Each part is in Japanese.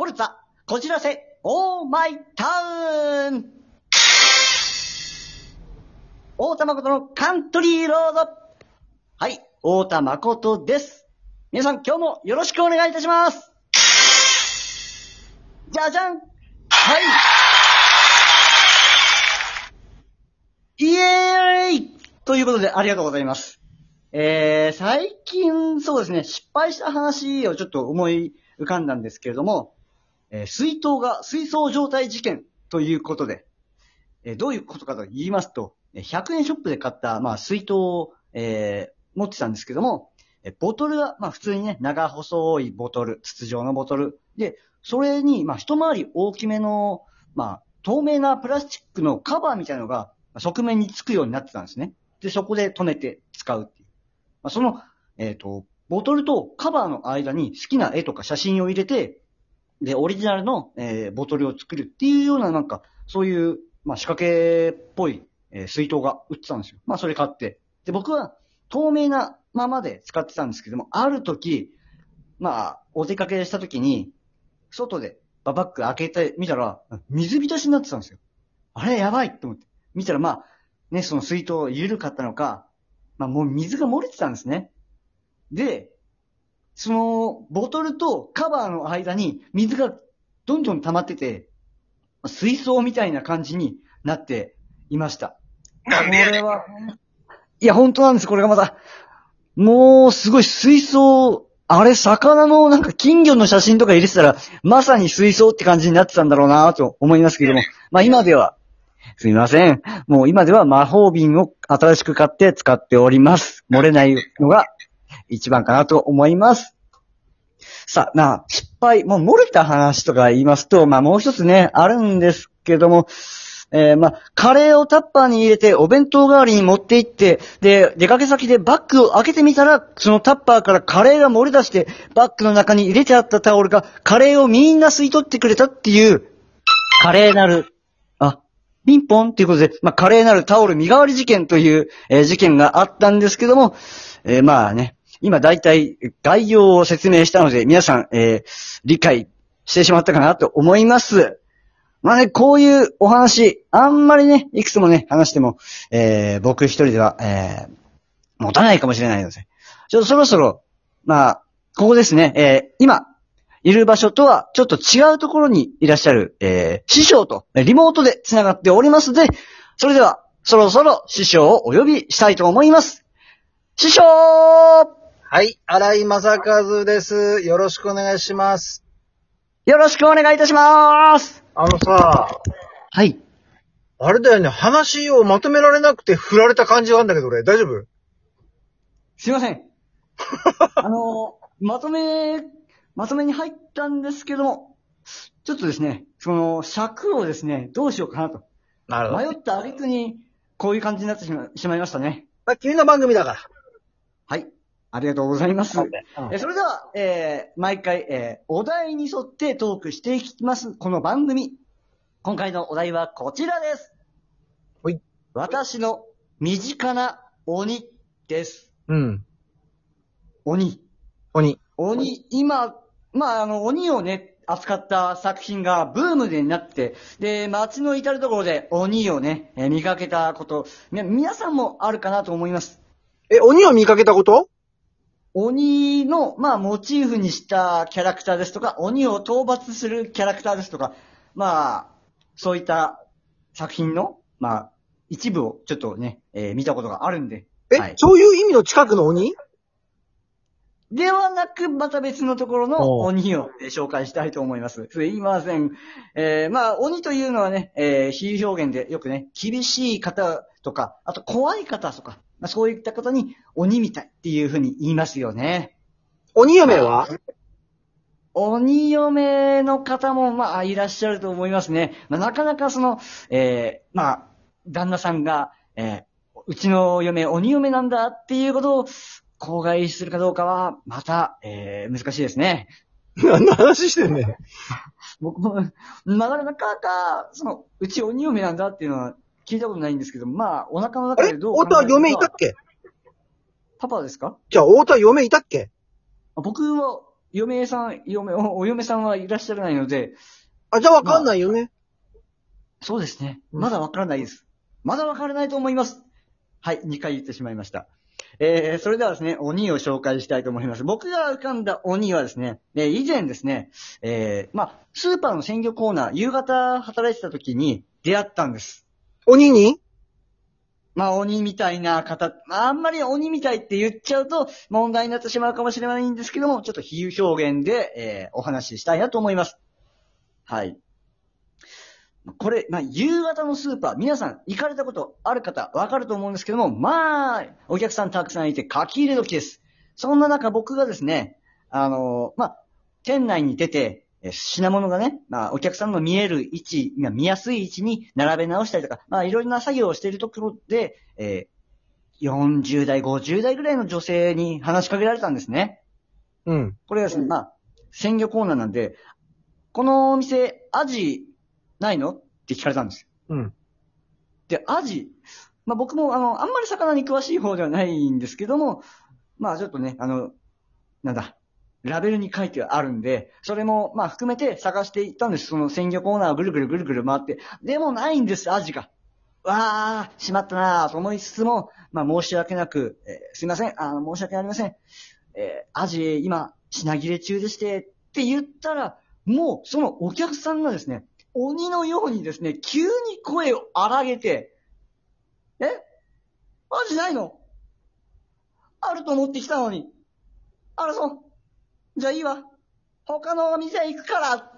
コルツァ、こじらせ、オーマイタウン。大田誠のカントリーロード。はい、大田誠です。皆さん今日もよろしくお願いいたします。じゃじゃん。はい。イエーイ。ということでありがとうございます。えー、最近、そうですね、失敗した話をちょっと思い浮かんだんですけれども、えー水筒が水槽状態事件ということで、えーどういうことかと言いますと、100円ショップで買った、まあ、水筒を、えー持ってたんですけども、えボトルが、まあ、普通にね、長細いボトル、筒状のボトル。で、それに、まあ、一回り大きめの、まあ、透明なプラスチックのカバーみたいなのが、側面につくようになってたんですね。で、そこで止めて使うっていう。まあ、その、えっ、と、ボトルとカバーの間に好きな絵とか写真を入れて、で、オリジナルの、えーボトルを作るっていうような、なんか、そういう、まあ、仕掛けっぽい、えー水筒が売ってたんですよ。まあ、それ買って。で、僕は、透明なままで使ってたんですけども、ある時、まあ、お出かけした時に、外でババッグ開けてみたら、水浸しになってたんですよ。あれ、やばいって思って。見たら、まあ、ね、その水筒緩かったのか、まあ、もう水が漏れてたんですね。で、その、ボトルとカバーの間に水がどんどん溜まってて、水槽みたいな感じになっていました。なんでやこれは、いや、本当なんです、これがまた。もう、すごい水槽、あれ、魚のなんか金魚の写真とか入れてたら、まさに水槽って感じになってたんだろうなと思いますけども。まあ今では、すみません。もう今では魔法瓶を新しく買って使っております。漏れないのが一番かなと思います。さあ、まあ、失敗、もう漏れた話とか言いますと、まあもう一つね、あるんですけども、えーまあ、カレーをタッパーに入れてお弁当代わりに持って行って、で、出かけ先でバッグを開けてみたら、そのタッパーからカレーが漏れ出して、バッグの中に入れてあったタオルが、カレーをみんな吸い取ってくれたっていう、カレーなる、あ、ピンポンっていうことで、まあ、カレーなるタオル身代わり事件という、えー事件があったんですけども、えーまあね、今大体概要を説明したので、皆さん、えー理解してしまったかなと思います。まあね、こういうお話、あんまりね、いくつもね、話しても、えー僕一人では、えー持たないかもしれないので、ちょっとそろそろ、まあ、ここですね、えー今、いる場所とはちょっと違うところにいらっしゃる、えー師匠とリモートで繋がっておりますので、それでは、そろそろ師匠をお呼びしたいと思います。師匠はい、荒井正和です。よろしくお願いします。よろしくお願いいたしますあのさ、はい。あれだよね、話をまとめられなくて振られた感じがあるんだけど俺、大丈夫？すいません。あの、まとめ、まとめに入ったんですけども、ちょっとですね、その、尺をですね、どうしようかなと。なる迷った挙句に、こういう感じになってしましまいましたね。まあ、君の番組だから。はい。ありがとうございます。うんえそれでは、えー、毎回、えー、お題に沿ってトークしていきます、この番組。今回のお題はこちらです。はい。私の身近な鬼です。うん。鬼。鬼。鬼、今、まあ、あの、鬼をね、扱った作品がブームになって、で、街の至るところで鬼をね、えー見かけたこと、み皆さんもあるかなと思います。え、鬼を見かけたこと？鬼の、まあ、モチーフにしたキャラクターですとか、鬼を討伐するキャラクターですとか、まあ、そういった作品の、まあ、一部をちょっとね、えー見たことがあるんで。え、はいそういう意味の近くの鬼？ではなく、また別のところの鬼をえー紹介したいと思います。すいません。えーまあ、鬼というのはね、えー比喩表現でよくね、厳しい方とか、あと怖い方とか、まあ、そういった方に鬼みたいっていうふうに言いますよね。鬼嫁は？鬼嫁の方も、まあ、いらっしゃると思いますね。まあ、なかなかその、えーまあ、旦那さんが、えーうちの嫁、鬼嫁なんだっていうことを、口外するかどうかは、また、えー難しいですね。何の話してんねん。僕も、なかなか、その、うち鬼嫁なんだっていうのは聞いたことないんですけど、まあ、お腹の中でどう太田は嫁いたっけ？パパですか？じゃあ、太田は嫁いたっけ？あ僕は、嫁さん、嫁、おお嫁さんはいらっしゃらないので、あ、じゃあわかんないよね。そうですね。うんまだわからないです。まだわからないと思います。はい、2回言ってしまいました。えー、それではですね、鬼を紹介したいと思います。僕が浮かんだ鬼はですね、えー以前ですね、えー、まあ、スーパーの鮮魚コーナー、夕方働いてた時に出会ったんです。鬼に？まあ、鬼みたいな方、まあ、あんまり鬼みたいって言っちゃうと問題になってしまうかもしれないんですけども、ちょっと比喩表現で、えーお話ししたいなと思います。はい。これ、まあ、夕方のスーパー、皆さん行かれたことある方、わかると思うんですけども、まあ、お客さんたくさんいて書き入れ時です。そんな中僕がですね、あのまあ、店内に出て、えー品物がね、まあ、お客さんの見える位置、まあ見やすい位置に並べ直したりとか、まあ、いろいろな作業をしているところで、えー40代、50代ぐらいの女性に話しかけられたんですね。うん。これがですね、まあ、鮮魚コーナーなんで、このお店、アジ、ないの？って聞かれたんですよ。うん。で、アジ、まあ僕もあの、あんまり魚に詳しい方ではないんですけども、まあちょっとね、あの、なんだ、ラベルに書いてあるんで、それもまあ含めて探していったんです。その鮮魚コーナーをぐるぐるぐるぐる回って。でもないんです、アジが。わー、しまったなーと思いつつも、まあ申し訳なく、えーすいません、あの、申し訳ありません。えーアジ、今、品切れ中でして、って言ったら、もう、そのお客さんがですね、鬼のようにですね、急に声を荒げて、え？アジないの？あると思ってきたのに。あらそう。じゃあいいわ。他のお店行くからっ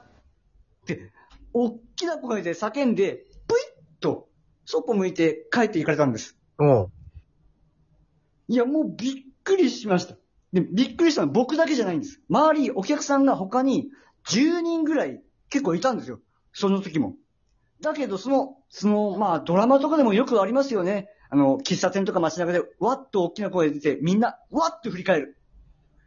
て、おっきな声で叫んで、ぷいっと、そっぽ向いて帰って行かれたんです。おう。いや、もうびっくりしました。で、びっくりしたのは僕だけじゃないんです。周り、お客さんが他に10人ぐらい結構いたんですよ。その時も。だけど、その、その、まあ、ドラマとかでもよくありますよね。あの、喫茶店とか街中で、わっと大きな声で出て、みんな、わっと振り返る。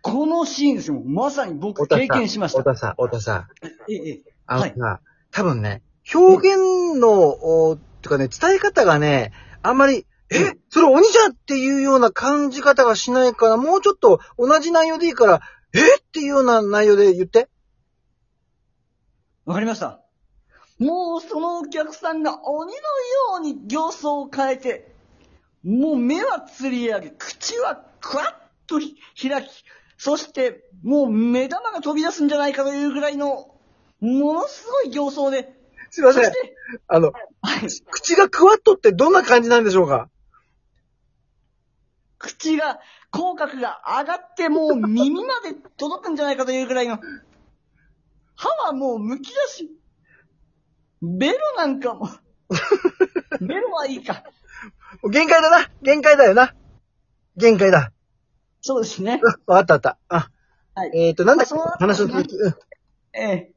このシーンですよ。まさに僕経験しました。太田さん、太田さん。ええ、ええ。あのさ、多分ね、表現の、おてかね、伝え方がね、あんまり、え、それ鬼じゃんっていうような感じ方がしないから、もうちょっと同じ内容でいいから、え？っていうような内容で言って。わかりました。もうそのお客さんが鬼のように形相を変えて、もう目はつり上げ、口はクワッとひ開き、そしてもう目玉が飛び出すんじゃないかというぐらいの、ものすごい形相で、すいません。あの、はい、口がクワッとってどんな感じなんでしょうか？口が、口角が上がってもう耳まで届くんじゃないかというぐらいの、歯はもう剥き出し、ベロなんかも、ベロはいいか。限界だな限界だよな限界だ。そうですね。わかったわかった。あ、はい。えっ、と、なんだっけ？あその話の続き。うんえ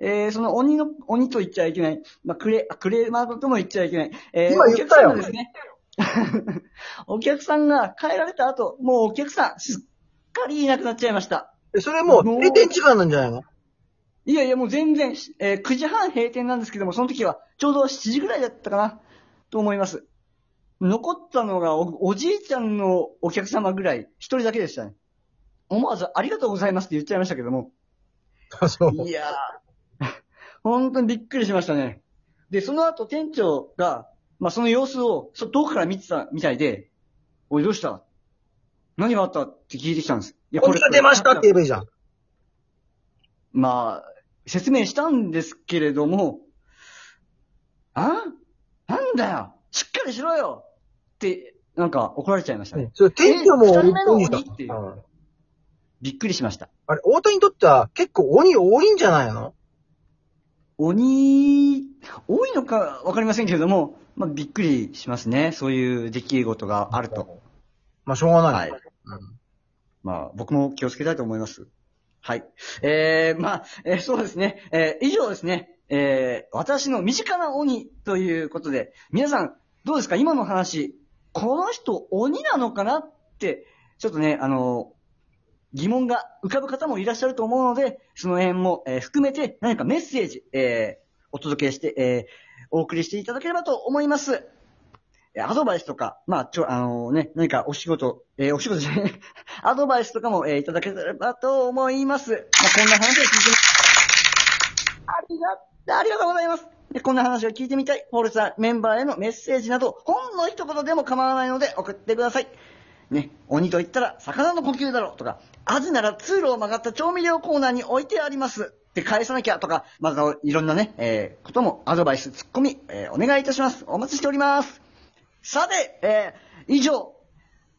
ええーその鬼の、鬼と言っちゃいけない。まあ、クレ、あクレーマーとも言っちゃいけない。えー今言ったよお客さんがですね。お客さんが帰られた後、もうお客さん、すっかりいなくなっちゃいました。えそれもうもう閉店時間なんじゃないの？いやいや、もう全然、えー9時半閉店なんですけども、その時はちょうど7時ぐらいだったかな、と思います。残ったのがお、おじいちゃんのお客様ぐらい、一人だけでしたね。思わず、ありがとうございますって言っちゃいましたけども。あ、そう。いやー、本当にびっくりしましたね。で、その後店長が、まあ、その様子を、そ遠くから見てたみたいで、おい、どうした？何があった？って聞いてきたんです。いや鬼が出ましたって言えばいいじゃん。まあ、説明したんですけれども、あ？なんだよしっかりしろよって、なんか怒られちゃいましたね。それ店長もえ二人目の鬼っていううんびっくりしました。あれ、太田にとっては結構鬼多いんじゃないの？鬼、多いのかわかりませんけれども、まあ、びっくりしますね。そういう出来事があると。まあ、しょうがない。はい。うんまあ、僕も気をつけたいと思います。はい。えー、まあ、えーそうですね。えー以上ですね。えー私の身近な鬼ということで、皆さん、どうですか？今の話、この人鬼なのかなって、ちょっとね、あの疑問が浮かぶ方もいらっしゃると思うので、その辺も、えー含めて何かメッセージ、えーお届けして、えーお送りしていただければと思います。えアドバイスとか、まあ、ちょ、あのね、何かお仕事、えーお仕事じゃない、アドバイスとかも、えーいただければと思います。まあ、こんな話を聞いてみ、ありが、ありがとうございます。でこんな話を聞いてみたい、フォルツァメンバーへのメッセージなど、ほんの一言でも構わないので送ってください。ね、鬼と言ったら魚の呼吸だろうとか、アジなら通路を曲がった調味料コーナーに置いてありますって返さなきゃとか、まずいろんなね、えー、こともアドバイス、ツッコミ、えー、お願いいたします。お待ちしております。さて、えー、以上、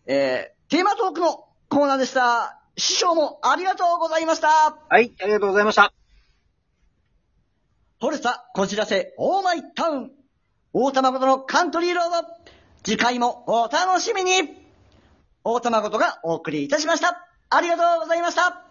えー、テーマトークのコーナーでした。師匠もありがとうございました。はい、ありがとうございました。フォルツァ、こじらせ、オーマイタウン。大玉ごとのカントリーロード。次回もお楽しみに。大玉ごとがお送りいたしました。ありがとうございました。